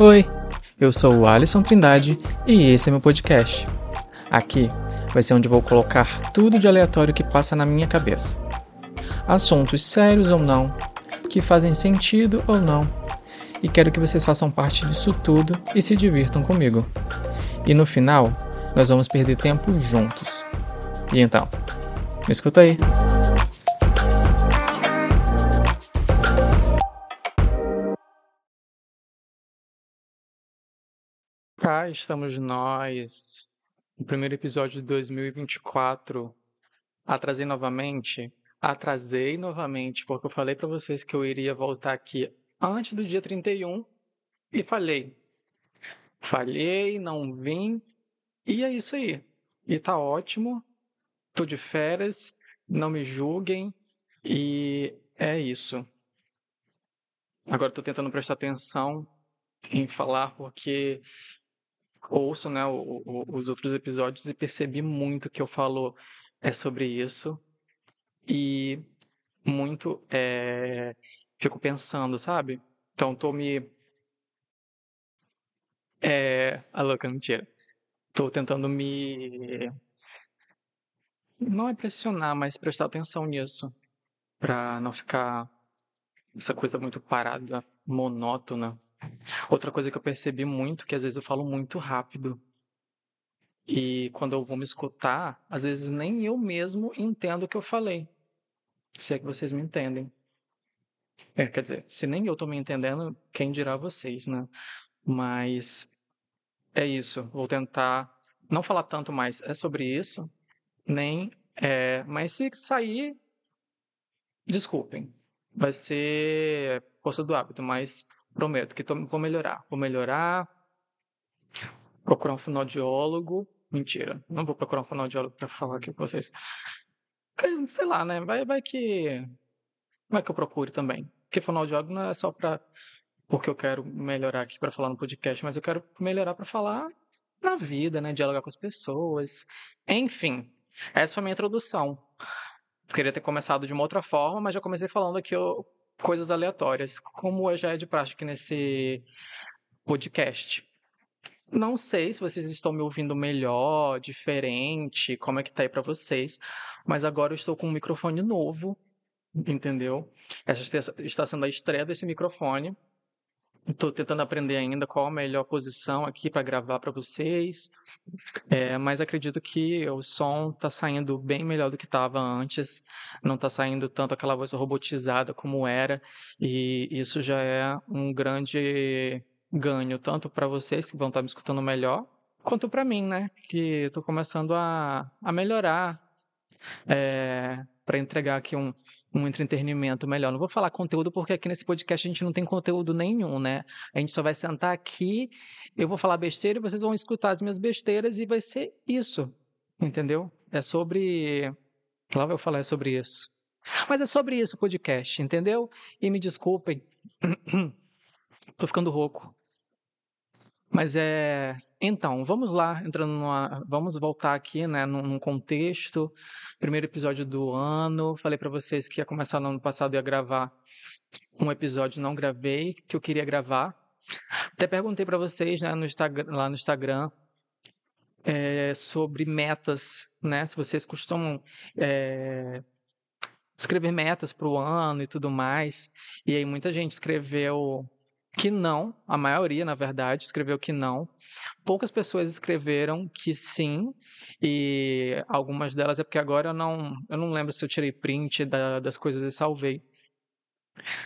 Oi, eu sou o Alisson Trindade e esse é meu podcast. Aqui vai ser onde vou colocar tudo de aleatório que passa na minha cabeça. Assuntos sérios ou não, que fazem sentido ou não. E quero que vocês façam parte disso tudo e se divirtam comigo. E no final, nós vamos perder tempo juntos. E então, me escuta aí. Estamos nós, no primeiro episódio de 2024. Atrasei novamente. Atrasei novamente, porque eu falei para vocês que eu iria voltar aqui antes do dia 31 e falhei. Falhei, não vim, e é isso aí. E tá ótimo. Tô de férias, não me julguem, e é isso. Agora tô tentando prestar atenção em falar porque ouço né, o, o, os outros episódios e percebi muito que eu falo é sobre isso. E muito é, fico pensando, sabe? Então tô me. É. A louca, mentira. Tô tentando me. Não é pressionar, mas prestar atenção nisso. Pra não ficar essa coisa muito parada, monótona. Outra coisa que eu percebi muito, que às vezes eu falo muito rápido. E quando eu vou me escutar, às vezes nem eu mesmo entendo o que eu falei. Se é que vocês me entendem. É, quer dizer, se nem eu tô me entendendo, quem dirá vocês, né? Mas é isso. Vou tentar não falar tanto mais é sobre isso, nem é, mas se sair, desculpem. Vai ser força do hábito, mas Prometo que tô, vou melhorar. Vou melhorar. Procurar um fonoaudiólogo. Mentira, não vou procurar um fonoaudiólogo para falar aqui com vocês. Sei lá, né? Vai, vai que. Vai que eu procure também. Porque fonoaudiólogo não é só para porque eu quero melhorar aqui para falar no podcast, mas eu quero melhorar para falar na vida, né? Dialogar com as pessoas. Enfim, essa foi a minha introdução. Queria ter começado de uma outra forma, mas já comecei falando que eu coisas aleatórias, como já é de prática nesse podcast. Não sei se vocês estão me ouvindo melhor, diferente, como é que tá aí para vocês, mas agora eu estou com um microfone novo, entendeu? Essa está sendo a estreia desse microfone. Estou tentando aprender ainda qual a melhor posição aqui para gravar para vocês. É, mas acredito que o som está saindo bem melhor do que estava antes. Não está saindo tanto aquela voz robotizada como era. E isso já é um grande ganho, tanto para vocês que vão estar tá me escutando melhor, quanto para mim, né? Que estou começando a, a melhorar. É, para entregar aqui um, um entretenimento melhor. Não vou falar conteúdo porque aqui nesse podcast a gente não tem conteúdo nenhum, né? A gente só vai sentar aqui, eu vou falar besteira e vocês vão escutar as minhas besteiras e vai ser isso, entendeu? É sobre. Lá eu falar sobre isso. Mas é sobre isso o podcast, entendeu? E me desculpem, tô ficando rouco. Mas é. Então, vamos lá, entrando numa, vamos voltar aqui, né, num, num contexto. Primeiro episódio do ano. Falei para vocês que ia começar no ano passado ia gravar um episódio, não gravei, que eu queria gravar. Até perguntei para vocês, né, no Instagram, lá no Instagram, é, sobre metas, né? Se vocês costumam é, escrever metas para o ano e tudo mais. E aí muita gente escreveu que não, a maioria, na verdade, escreveu que não. Poucas pessoas escreveram que sim, e algumas delas é porque agora eu não, eu não lembro se eu tirei print da, das coisas e salvei.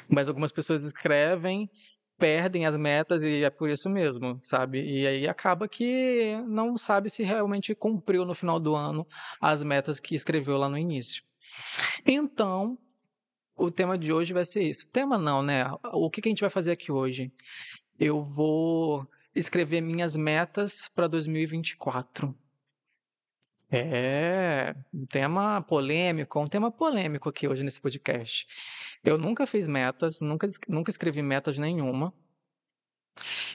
Mas algumas pessoas escrevem, perdem as metas e é por isso mesmo, sabe? E aí acaba que não sabe se realmente cumpriu no final do ano as metas que escreveu lá no início. Então, o tema de hoje vai ser isso. Tema não, né? O que, que a gente vai fazer aqui hoje? Eu vou escrever minhas metas para 2024. É um tema polêmico, um tema polêmico aqui hoje nesse podcast. Eu nunca fiz metas, nunca, nunca escrevi metas nenhuma.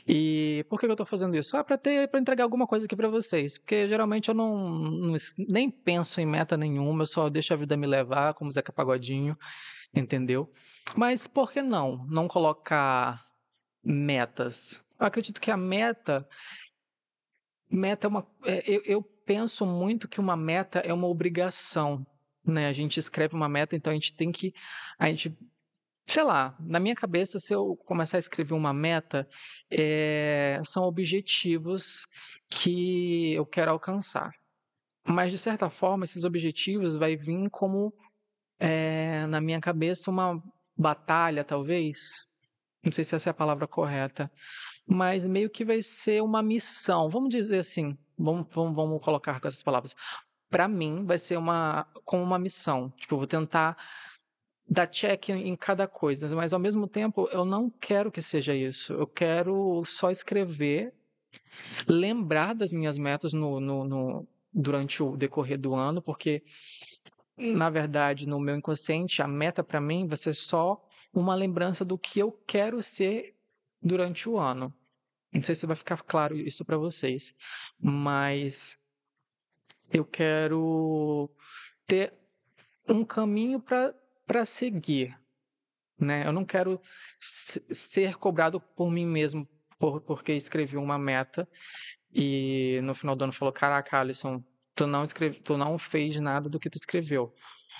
E por que eu estou fazendo isso? Ah, para ter, para entregar alguma coisa aqui para vocês, porque geralmente eu não, não, nem penso em meta nenhuma, eu só deixo a vida me levar, como Zeca Pagodinho entendeu? Mas por que não? Não colocar metas? Eu acredito que a meta. Meta é uma. É, eu, eu penso muito que uma meta é uma obrigação. Né? A gente escreve uma meta, então a gente tem que. A gente sei lá, na minha cabeça, se eu começar a escrever uma meta, é, são objetivos que eu quero alcançar. Mas, de certa forma, esses objetivos vai vir como, é, na minha cabeça, uma batalha, talvez. Não sei se essa é a palavra correta. Mas meio que vai ser uma missão. Vamos dizer assim. Vamos, vamos, vamos colocar com essas palavras. Para mim, vai ser uma, como uma missão. Tipo, eu vou tentar dar check em cada coisa, mas ao mesmo tempo eu não quero que seja isso. Eu quero só escrever, lembrar das minhas metas no, no, no durante o decorrer do ano, porque na verdade no meu inconsciente a meta para mim vai ser só uma lembrança do que eu quero ser durante o ano. Não sei se vai ficar claro isso para vocês, mas eu quero ter um caminho para seguir. Né? Eu não quero ser cobrado por mim mesmo por, porque escrevi uma meta e no final do ano falou: Caraca, Alisson, tu não, escreve, tu não fez nada do que tu escreveu.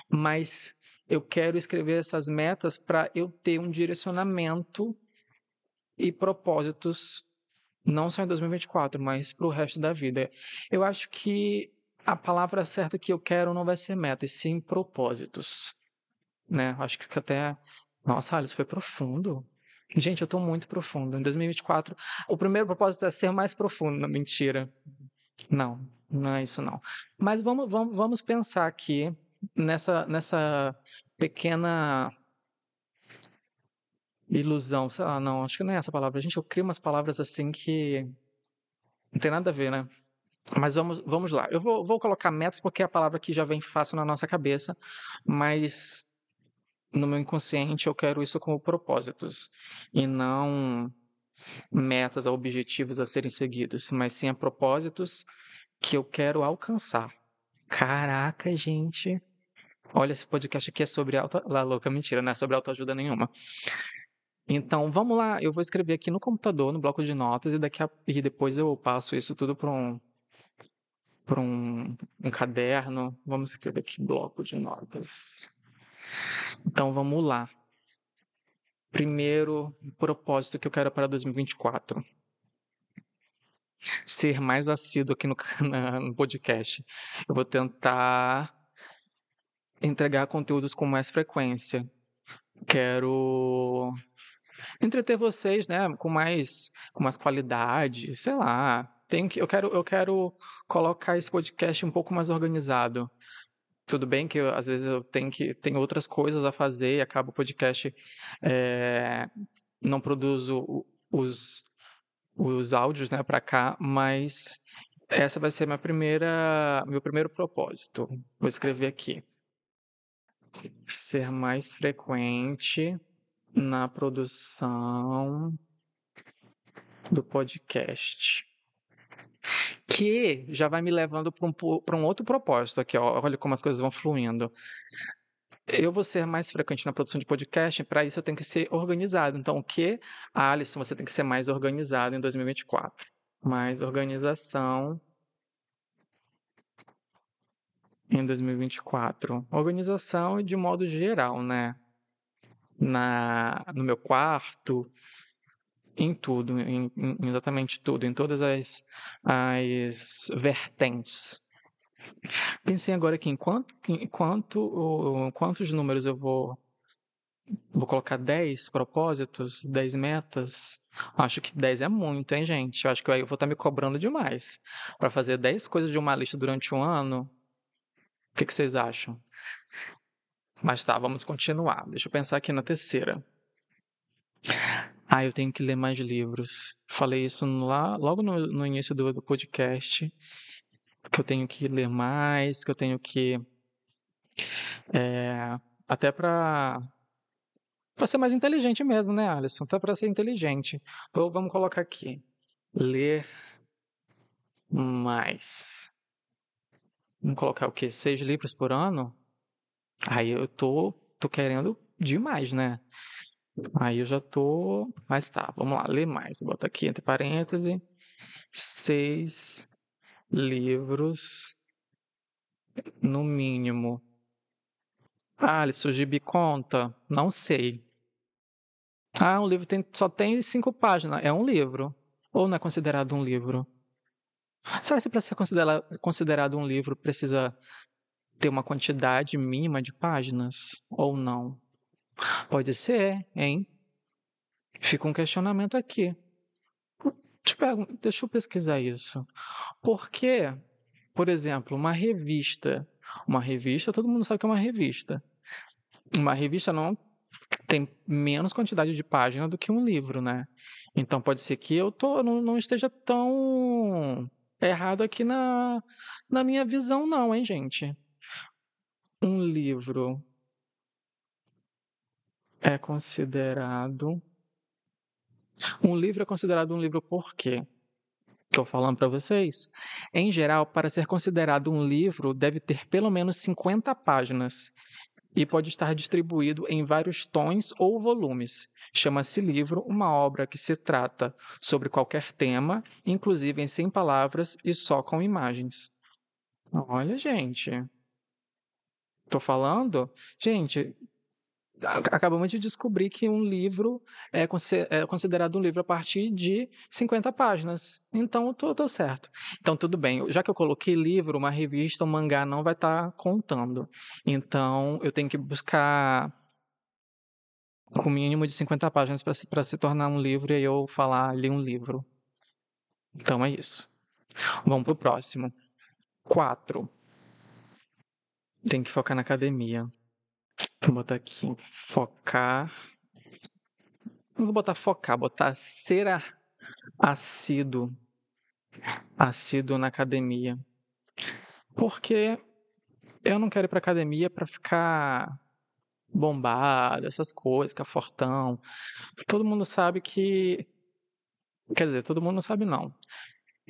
Mas eu quero escrever essas metas para eu ter um direcionamento e propósitos, não só em 2024, mas para o resto da vida. Eu acho que a palavra certa que eu quero não vai ser meta, e sim propósitos né? Acho que até. Nossa, Alice, foi profundo. Gente, eu tô muito profundo. Em 2024, o primeiro propósito é ser mais profundo. Não, mentira. Não, não é isso não. Mas vamos, vamos, vamos pensar aqui nessa, nessa pequena ilusão. Sei lá, não, acho que não é essa palavra. Gente, eu crio umas palavras assim que não tem nada a ver, né? Mas vamos, vamos lá. Eu vou, vou colocar metas porque é a palavra que já vem fácil na nossa cabeça, mas no meu inconsciente eu quero isso como propósitos e não metas ou objetivos a serem seguidos, mas sim a propósitos que eu quero alcançar. Caraca, gente. Olha, esse podcast aqui é sobre auto... Lá, louca, mentira, não é sobre autoajuda nenhuma. Então, vamos lá. Eu vou escrever aqui no computador, no bloco de notas, e, daqui a... e depois eu passo isso tudo para um, um, um caderno. Vamos escrever aqui bloco de notas. Então vamos lá. Primeiro propósito que eu quero para 2024. Ser mais assíduo aqui no, no podcast. Eu vou tentar entregar conteúdos com mais frequência. Quero entreter vocês, né, com mais com mais qualidade, sei lá. Tem que eu quero eu quero colocar esse podcast um pouco mais organizado. Tudo bem que eu, às vezes eu tenho que tenho outras coisas a fazer e acabo o podcast é, não produzo os os áudios, né, para cá, mas essa vai ser minha primeira meu primeiro propósito. Vou escrever aqui. Ser mais frequente na produção do podcast que já vai me levando para um, um outro propósito aqui, ó, olha como as coisas vão fluindo. Eu vou ser mais frequente na produção de podcast, para isso eu tenho que ser organizado. Então, o que? Alisson, você tem que ser mais organizado em 2024. Mais organização em 2024. Organização de modo geral, né? Na, no meu quarto, em tudo, em, em exatamente tudo, em todas as, as vertentes. Pensei agora aqui em quanto, em quanto, quantos números eu vou vou colocar 10 propósitos, 10 metas. Acho que 10 é muito, hein, gente? Eu acho que eu vou estar me cobrando demais. Para fazer 10 coisas de uma lista durante um ano. O que, que vocês acham? Mas tá, vamos continuar. Deixa eu pensar aqui na terceira. Ah, eu tenho que ler mais livros. Falei isso lá, logo no, no início do, do podcast, que eu tenho que ler mais, que eu tenho que. É, até para para ser mais inteligente mesmo, né, Alisson? Até para ser inteligente. Então, vamos colocar aqui. Ler mais. Vamos colocar o quê? Seis livros por ano? Aí eu tô, tô querendo demais, né? Aí eu já tô. Mas tá, vamos lá, ler mais. Bota aqui entre parênteses. Seis livros, no mínimo. Ah, Alisson, gibi conta? Não sei. Ah, um livro tem, só tem cinco páginas. É um livro. Ou não é considerado um livro? Será que para ser considerado, considerado um livro precisa ter uma quantidade mínima de páginas? Ou não? Pode ser, hein? Fica um questionamento aqui. Deixa eu pesquisar isso. Porque, por exemplo, uma revista. Uma revista, todo mundo sabe que é uma revista. Uma revista não tem menos quantidade de página do que um livro, né? Então pode ser que eu tô, não, não esteja tão errado aqui na, na minha visão, não, hein, gente? Um livro é considerado. Um livro é considerado um livro por quê? Estou falando para vocês. Em geral, para ser considerado um livro, deve ter pelo menos 50 páginas e pode estar distribuído em vários tons ou volumes. Chama-se livro uma obra que se trata sobre qualquer tema, inclusive em 100 palavras e só com imagens. Olha, gente. Estou falando? Gente, acabamos de descobrir que um livro é, é considerado um livro a partir de 50 páginas. Então, tô certo. Então, tudo bem. Já que eu coloquei livro, uma revista, um mangá não vai estar tá contando. Então, eu tenho que buscar com mínimo de 50 páginas para se, tornar um livro e eu falar ali um livro. Então, é isso. Vamos para o próximo. 4. Tem que focar na academia. Vou botar aqui, focar. Não vou botar focar, botar ser assíduo. Assíduo na academia. Porque eu não quero ir pra academia para ficar bombado, essas coisas, ficar fortão. Todo mundo sabe que. Quer dizer, todo mundo não sabe, não.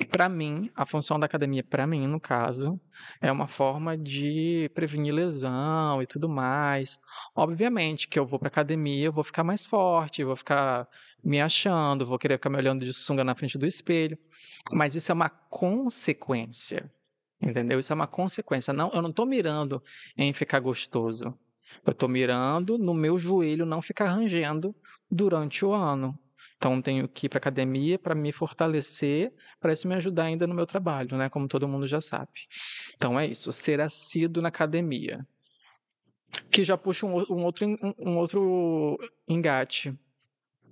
Para mim, a função da academia, para mim, no caso, é uma forma de prevenir lesão e tudo mais. Obviamente que eu vou para academia, eu vou ficar mais forte, vou ficar me achando, vou querer ficar me olhando de sunga na frente do espelho. Mas isso é uma consequência. Entendeu? Isso é uma consequência. Não, eu não estou mirando em ficar gostoso. Eu estou mirando no meu joelho não ficar rangendo durante o ano. Então, tenho que ir para academia para me fortalecer, para isso me ajudar ainda no meu trabalho, né? Como todo mundo já sabe. Então, é isso, ser assíduo na academia. Que já puxa um, um outro, um, um outro engate.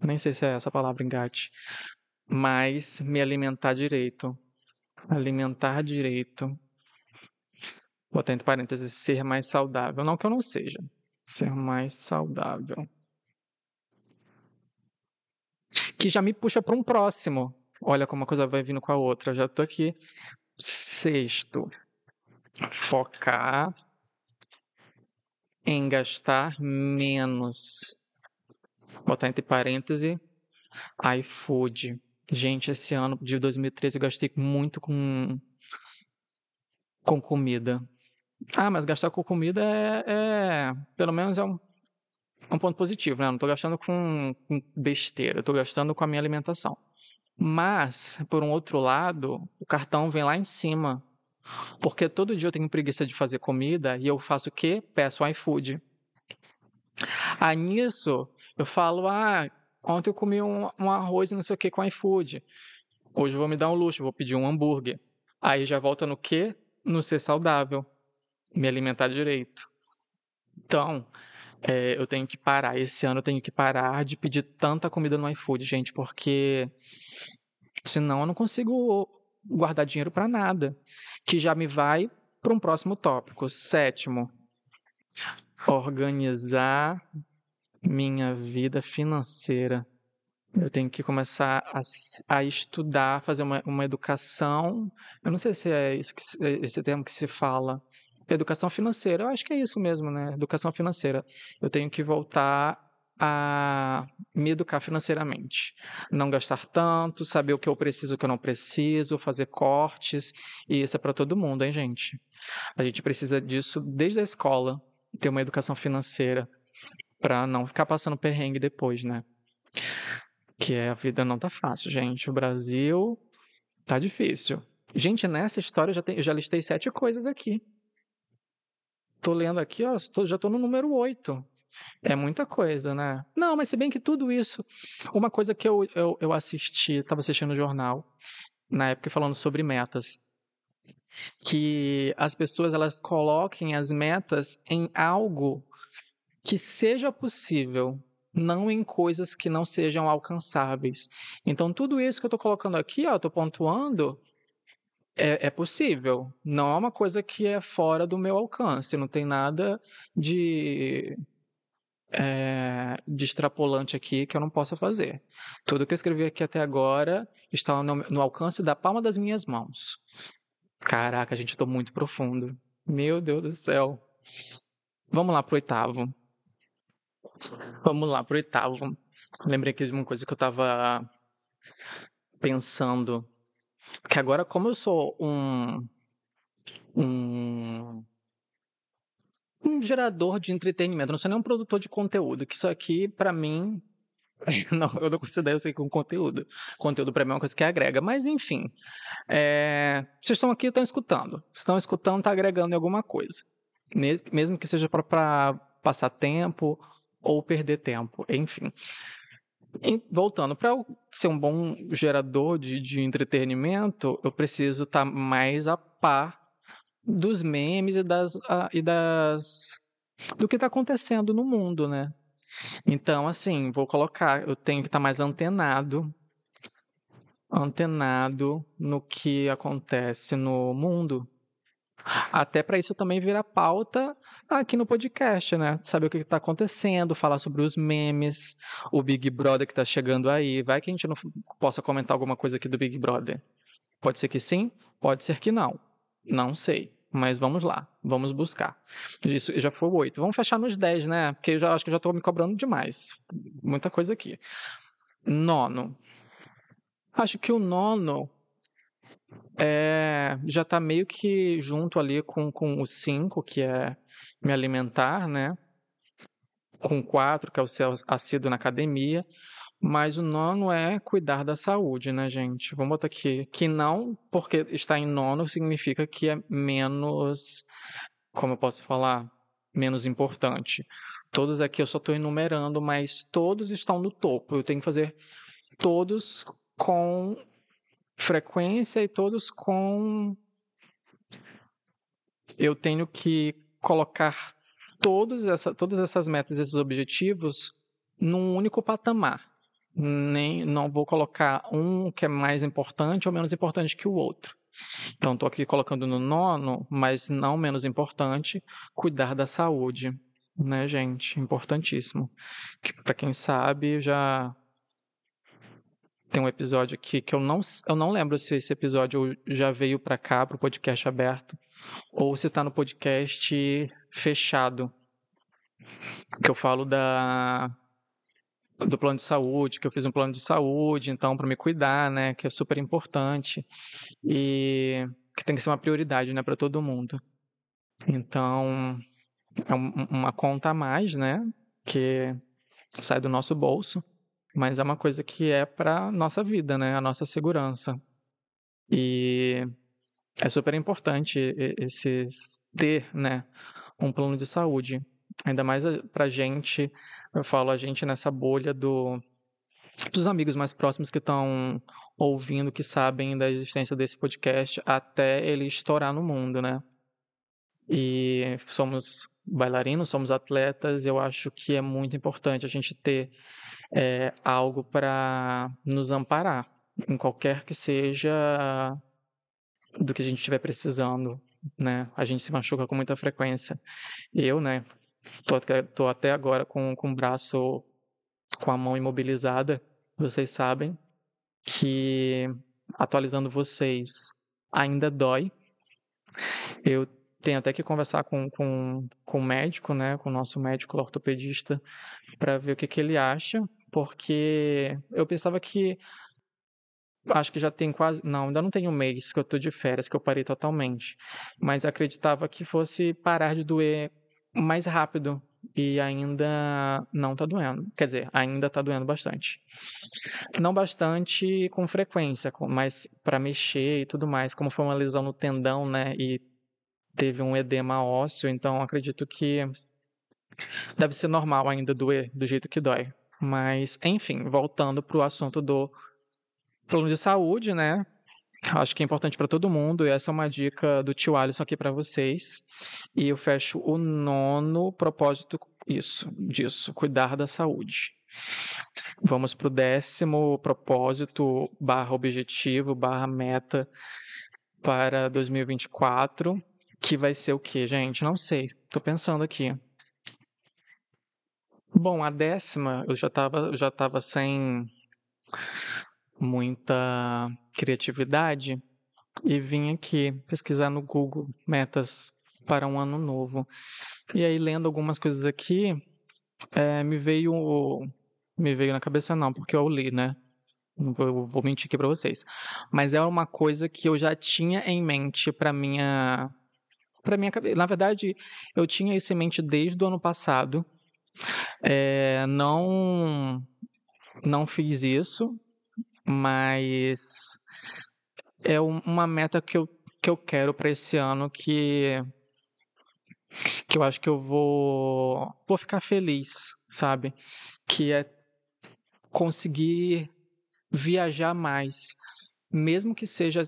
Nem sei se é essa palavra engate. Mas me alimentar direito. Alimentar direito. Vou botar entre parênteses, ser mais saudável. Não que eu não seja. Ser mais saudável que já me puxa para um próximo. Olha como a coisa vai vindo com a outra. Já estou aqui. Sexto, focar em gastar menos. Botar entre parênteses, iFood. Gente, esse ano de 2013 eu gastei muito com, com comida. Ah, mas gastar com comida é, é pelo menos é um um ponto positivo, né? Eu não estou gastando com, besteira, estou gastando com a minha alimentação. Mas, por um outro lado, o cartão vem lá em cima. Porque todo dia eu tenho preguiça de fazer comida e eu faço o quê? Peço iFood. Aí nisso, eu falo, ah, ontem eu comi um, um arroz e não sei o que com iFood. Hoje eu vou me dar um luxo, vou pedir um hambúrguer. Aí já volta no quê? No ser saudável. Me alimentar direito. Então, é, eu tenho que parar. Esse ano eu tenho que parar de pedir tanta comida no iFood, gente, porque senão eu não consigo guardar dinheiro para nada. Que já me vai para um próximo tópico. Sétimo, organizar minha vida financeira. Eu tenho que começar a, a estudar, fazer uma, uma educação. Eu não sei se é isso que, esse termo que se fala, Educação financeira, eu acho que é isso mesmo, né? Educação financeira. Eu tenho que voltar a me educar financeiramente. Não gastar tanto, saber o que eu preciso, o que eu não preciso, fazer cortes. E isso é para todo mundo, hein, gente? A gente precisa disso desde a escola, ter uma educação financeira para não ficar passando perrengue depois, né? Que é, a vida não tá fácil, gente. O Brasil tá difícil. Gente, nessa história eu já, tem, eu já listei sete coisas aqui. Tô lendo aqui, ó, tô, já tô no número oito. É muita coisa, né? Não, mas se bem que tudo isso. Uma coisa que eu, eu, eu assisti, estava assistindo o jornal, na época falando sobre metas. Que as pessoas elas coloquem as metas em algo que seja possível, não em coisas que não sejam alcançáveis. Então, tudo isso que eu estou colocando aqui, ó, estou pontuando, é, é, possível. Não é uma coisa que é fora do meu alcance. Não tem nada de é, de extrapolante aqui que eu não possa fazer. Tudo que eu escrevi aqui até agora está no, no alcance da palma das minhas mãos. Caraca, gente, estou muito profundo. Meu Deus do céu. Vamos lá pro oitavo. Vamos lá pro oitavo. Lembrei aqui de uma coisa que eu estava pensando. Que agora, como eu sou um, um um gerador de entretenimento, não sou nem um produtor de conteúdo, que isso aqui, para mim, não, eu não considero isso aqui como conteúdo. Conteúdo para mim é uma coisa que agrega. Mas, enfim, é, vocês estão aqui estão escutando. Estão escutando, está agregando em alguma coisa. Mesmo que seja para passar tempo ou perder tempo, enfim. Voltando, para ser um bom gerador de, de entretenimento, eu preciso estar tá mais a par dos memes e das, uh, e das do que está acontecendo no mundo, né? Então, assim, vou colocar, eu tenho que estar tá mais antenado, antenado no que acontece no mundo. Até para isso também virar pauta aqui no podcast, né? Saber o que está acontecendo, falar sobre os memes, o Big Brother que está chegando aí. Vai que a gente não possa comentar alguma coisa aqui do Big Brother. Pode ser que sim, pode ser que não. Não sei. Mas vamos lá, vamos buscar. Isso já foi oito. Vamos fechar nos dez, né? Porque eu já acho que já estou me cobrando demais. Muita coisa aqui. Nono. Acho que o nono é, já está meio que junto ali com, com o cinco, que é me alimentar, né? Com quatro, que é o ser assíduo na academia. Mas o nono é cuidar da saúde, né, gente? Vamos botar aqui. Que não, porque está em nono, significa que é menos. Como eu posso falar? Menos importante. Todos aqui eu só estou enumerando, mas todos estão no topo. Eu tenho que fazer todos com frequência e todos com. Eu tenho que colocar todos essa, todas essas metas, esses objetivos, num único patamar nem não vou colocar um que é mais importante ou menos importante que o outro. Então, estou aqui colocando no nono, mas não menos importante, cuidar da saúde, né, gente? Importantíssimo. Que, Para quem sabe, já tem um episódio aqui que eu não, eu não lembro se esse episódio já veio para cá, para o podcast aberto, ou se está no podcast fechado. Que eu falo da do plano de saúde, que eu fiz um plano de saúde, então, para me cuidar, né, que é super importante e que tem que ser uma prioridade, né, para todo mundo. Então, é um, uma conta a mais, né, que sai do nosso bolso, mas é uma coisa que é para nossa vida, né, a nossa segurança. E é super importante esse ter, né, um plano de saúde. Ainda mais para gente, eu falo a gente nessa bolha do, dos amigos mais próximos que estão ouvindo, que sabem da existência desse podcast, até ele estourar no mundo, né? E somos bailarinos, somos atletas, eu acho que é muito importante a gente ter é, algo para nos amparar, em qualquer que seja do que a gente estiver precisando, né? A gente se machuca com muita frequência. Eu, né, Tô, tô até agora com, com o braço, com a mão imobilizada. Vocês sabem que, atualizando vocês, ainda dói. Eu tenho até que conversar com, com, com o médico, né, com o nosso médico ortopedista, para ver o que, que ele acha, porque eu pensava que acho que já tem quase. Não, ainda não tem um mês que eu tô de férias, que eu parei totalmente. Mas acreditava que fosse parar de doer mais rápido e ainda não tá doendo. Quer dizer, ainda tá doendo bastante. Não bastante com frequência, mas para mexer e tudo mais. Como foi uma lesão no tendão, né? E teve um edema ósseo, então acredito que deve ser normal ainda doer do jeito que dói. Mas, enfim, voltando pro assunto do plano de saúde, né? Acho que é importante para todo mundo, e essa é uma dica do tio Alisson aqui para vocês. E eu fecho o nono propósito, isso, disso, cuidar da saúde. Vamos para o décimo propósito, barra objetivo, barra meta para 2024, que vai ser o que, gente? Não sei, tô pensando aqui. Bom, a décima, eu já estava já tava sem muita criatividade e vim aqui pesquisar no Google metas para um ano novo. E aí, lendo algumas coisas aqui, é, me veio me veio na cabeça não, porque eu li, né? Não vou, vou mentir aqui para vocês. Mas é uma coisa que eu já tinha em mente para minha para minha. Na verdade, eu tinha isso em mente desde o ano passado. É, não não fiz isso, mas é uma meta que eu, que eu quero para esse ano que que eu acho que eu vou vou ficar feliz, sabe? Que é conseguir viajar mais, mesmo que seja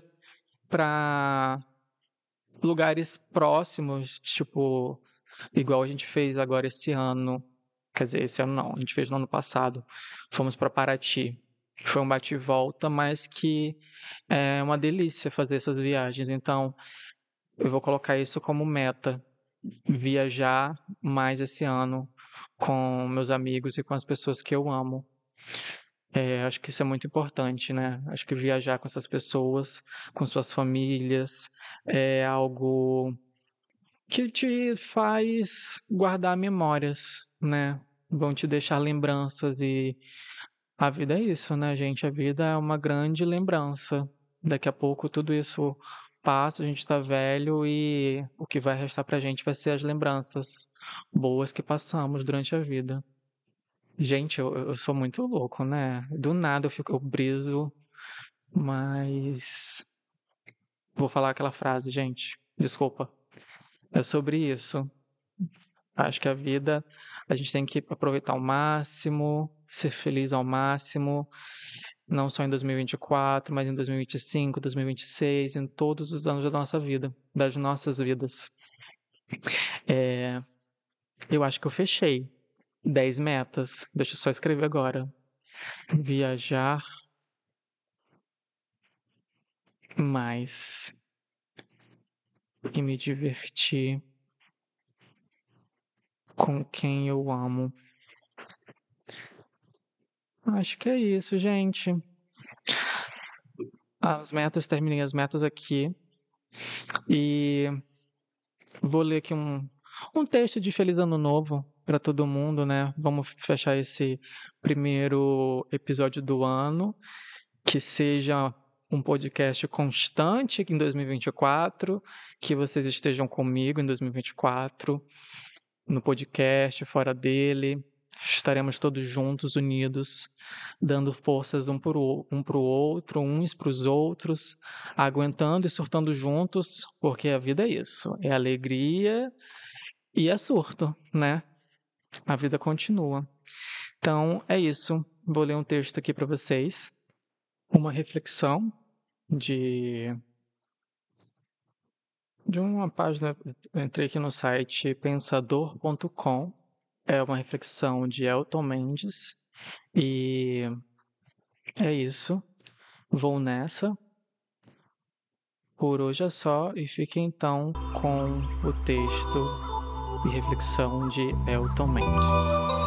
para lugares próximos, tipo igual a gente fez agora esse ano, quer dizer, esse ano não, a gente fez no ano passado. Fomos para Paraty. Foi um bate volta, mas que é uma delícia fazer essas viagens. Então, eu vou colocar isso como meta. Viajar mais esse ano com meus amigos e com as pessoas que eu amo. É, acho que isso é muito importante, né? Acho que viajar com essas pessoas, com suas famílias, é algo que te faz guardar memórias, né? Vão te deixar lembranças e a vida é isso, né, gente? A vida é uma grande lembrança. Daqui a pouco tudo isso passa, a gente tá velho e o que vai restar pra gente vai ser as lembranças boas que passamos durante a vida. Gente, eu, eu sou muito louco, né? Do nada eu fico, eu briso, mas vou falar aquela frase, gente. Desculpa. É sobre isso. Acho que a vida a gente tem que aproveitar ao máximo, ser feliz ao máximo, não só em 2024, mas em 2025, 2026, em todos os anos da nossa vida, das nossas vidas. É, eu acho que eu fechei 10 metas. Deixa eu só escrever agora. Viajar mais e me divertir com quem eu amo. Acho que é isso, gente. As metas, terminei as metas aqui. E vou ler aqui um, um texto de Feliz Ano Novo para todo mundo, né? Vamos fechar esse primeiro episódio do ano. Que seja um podcast constante em 2024, que vocês estejam comigo em 2024, no podcast, fora dele, estaremos todos juntos, unidos, dando forças um para o um pro outro, uns para os outros, aguentando e surtando juntos, porque a vida é isso, é alegria e é surto, né? A vida continua. Então, é isso. Vou ler um texto aqui para vocês. Uma reflexão de de uma página, entrei aqui no site pensador.com é uma reflexão de Elton Mendes. E é isso. Vou nessa. Por hoje é só e fique então com o texto e reflexão de Elton Mendes.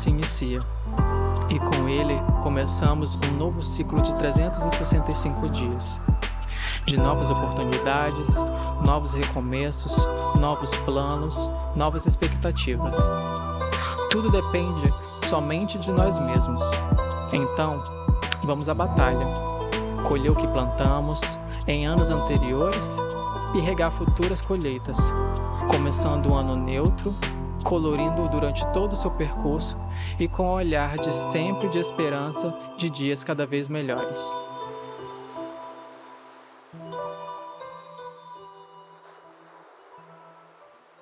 Se inicia e com ele começamos um novo ciclo de 365 dias. De novas oportunidades, novos recomeços, novos planos, novas expectativas. Tudo depende somente de nós mesmos. Então, Vamos à batalha. Colher o que plantamos em anos anteriores e regar futuras colheitas, começando o ano neutro, colorindo durante todo o seu percurso e com o olhar de sempre de esperança de dias cada vez melhores.